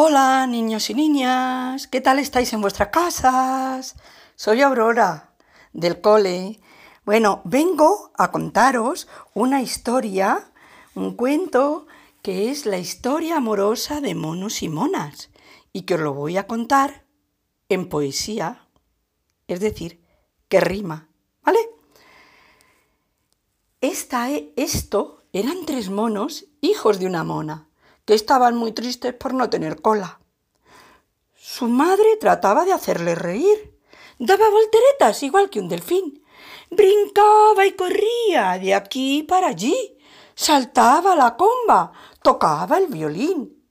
Hola niños y niñas, ¿qué tal estáis en vuestras casas? Soy Aurora del cole. Bueno, vengo a contaros una historia, un cuento que es la historia amorosa de monos y monas y que os lo voy a contar en poesía, es decir, que rima, ¿vale? Esta, esto eran tres monos, hijos de una mona que estaban muy tristes por no tener cola. Su madre trataba de hacerle reír. Daba volteretas igual que un delfín. Brincaba y corría de aquí para allí. Saltaba la comba, tocaba el violín.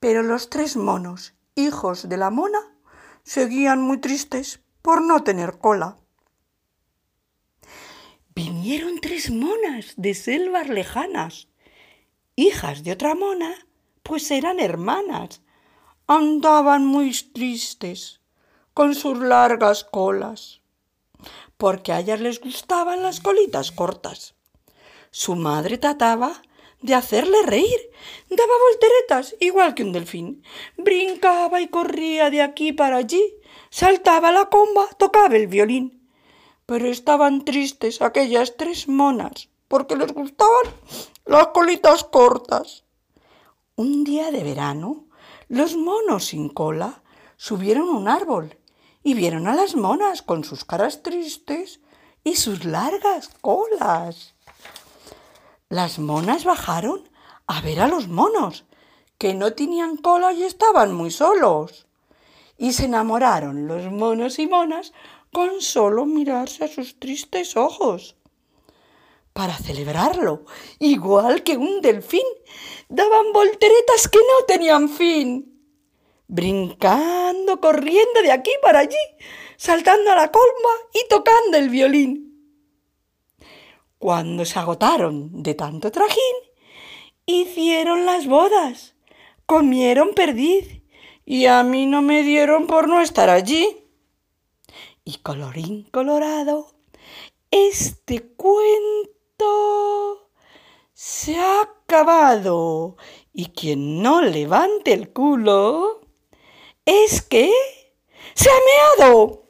Pero los tres monos, hijos de la mona, seguían muy tristes por no tener cola. Vinieron tres monas de selvas lejanas hijas de otra mona, pues eran hermanas. Andaban muy tristes con sus largas colas, porque a ellas les gustaban las colitas cortas. Su madre trataba de hacerle reír, daba volteretas igual que un delfín, brincaba y corría de aquí para allí, saltaba la comba, tocaba el violín. Pero estaban tristes aquellas tres monas, porque les gustaban las colitas cortas. Un día de verano, los monos sin cola subieron un árbol y vieron a las monas con sus caras tristes y sus largas colas. Las monas bajaron a ver a los monos, que no tenían cola y estaban muy solos. Y se enamoraron los monos y monas con solo mirarse a sus tristes ojos para celebrarlo, igual que un delfín. Daban volteretas que no tenían fin. Brincando, corriendo de aquí para allí, saltando a la colma y tocando el violín. Cuando se agotaron de tanto trajín, hicieron las bodas, comieron perdiz y a mí no me dieron por no estar allí. Y colorín colorado, este cuento se ha acabado. Y quien no levante el culo es que se ha meado.